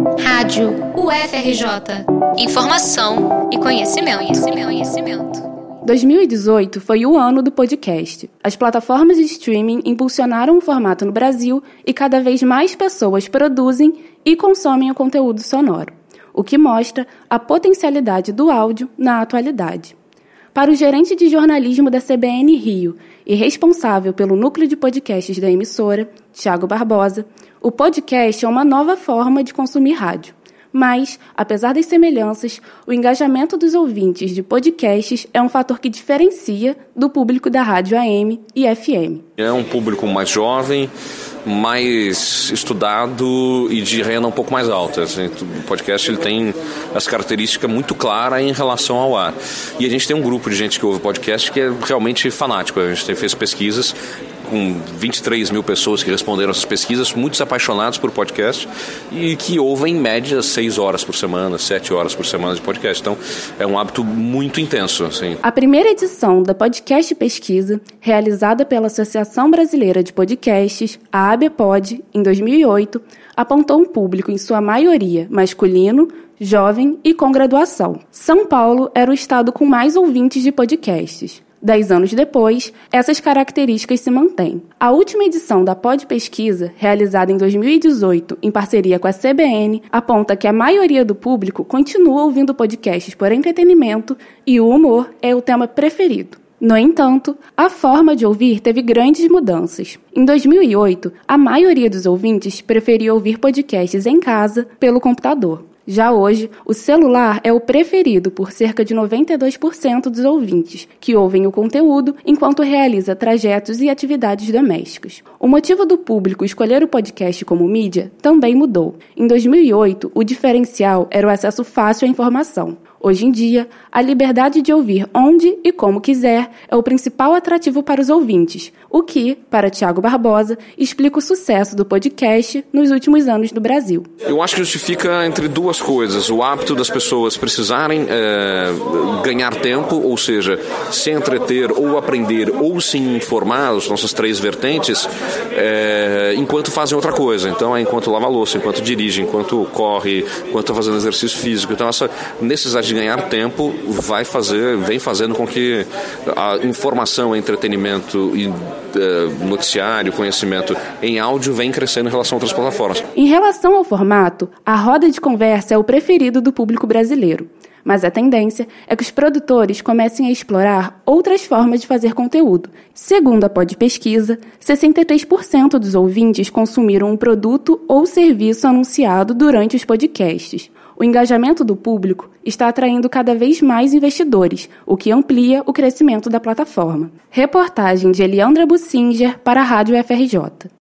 Rádio UFRJ. Informação e conhecimento, conhecimento, conhecimento. 2018 foi o ano do podcast. As plataformas de streaming impulsionaram o formato no Brasil e cada vez mais pessoas produzem e consomem o conteúdo sonoro, o que mostra a potencialidade do áudio na atualidade. Para o gerente de jornalismo da CBN Rio e responsável pelo núcleo de podcasts da emissora, Tiago Barbosa, o podcast é uma nova forma de consumir rádio. Mas, apesar das semelhanças, o engajamento dos ouvintes de podcasts é um fator que diferencia do público da rádio AM e FM. É um público mais jovem, mais estudado e de renda um pouco mais alta. Assim, o podcast ele tem essa característica muito clara em relação ao ar. E a gente tem um grupo de gente que ouve podcast que é realmente fanático. A gente fez pesquisas com 23 mil pessoas que responderam essas pesquisas, muitos apaixonados por podcast e que ouvem em média 6 horas por semana, 7 horas por semana de podcast. Então, é um hábito muito intenso. Assim. A primeira edição da Podcast Pesquisa, realizada pela Associação Brasileira de Podcasts, a ABPOD, em 2008, apontou um público, em sua maioria, masculino, jovem e com graduação. São Paulo era o estado com mais ouvintes de podcasts. Dez anos depois, essas características se mantêm. A última edição da Pod Pesquisa, realizada em 2018 em parceria com a CBN, aponta que a maioria do público continua ouvindo podcasts por entretenimento e o humor é o tema preferido. No entanto, a forma de ouvir teve grandes mudanças. Em 2008, a maioria dos ouvintes preferia ouvir podcasts em casa pelo computador. Já hoje, o celular é o preferido por cerca de 92% dos ouvintes, que ouvem o conteúdo enquanto realiza trajetos e atividades domésticas. O motivo do público escolher o podcast como mídia também mudou. Em 2008, o diferencial era o acesso fácil à informação. Hoje em dia, a liberdade de ouvir onde e como quiser é o principal atrativo para os ouvintes, o que, para Tiago Barbosa, explica o sucesso do podcast nos últimos anos no Brasil. Eu acho que justifica entre duas coisas: o hábito das pessoas precisarem é, ganhar tempo, ou seja, se entreter ou aprender ou se informar, as nossas três vertentes, é, enquanto fazem outra coisa. Então, é enquanto lava louça, enquanto dirige, enquanto corre, enquanto está fazendo exercício físico. Então, essa necessidade de ganhar tempo vai fazer, vem fazendo com que a informação, entretenimento e uh, noticiário, conhecimento em áudio vem crescendo em relação a outras plataformas. Em relação ao formato, a roda de conversa é o preferido do público brasileiro. Mas a tendência é que os produtores comecem a explorar outras formas de fazer conteúdo. Segundo a Pod Pesquisa, 63% dos ouvintes consumiram um produto ou serviço anunciado durante os podcasts. O engajamento do público está atraindo cada vez mais investidores, o que amplia o crescimento da plataforma. Reportagem de Eliandra Bussinger para a Rádio FRJ.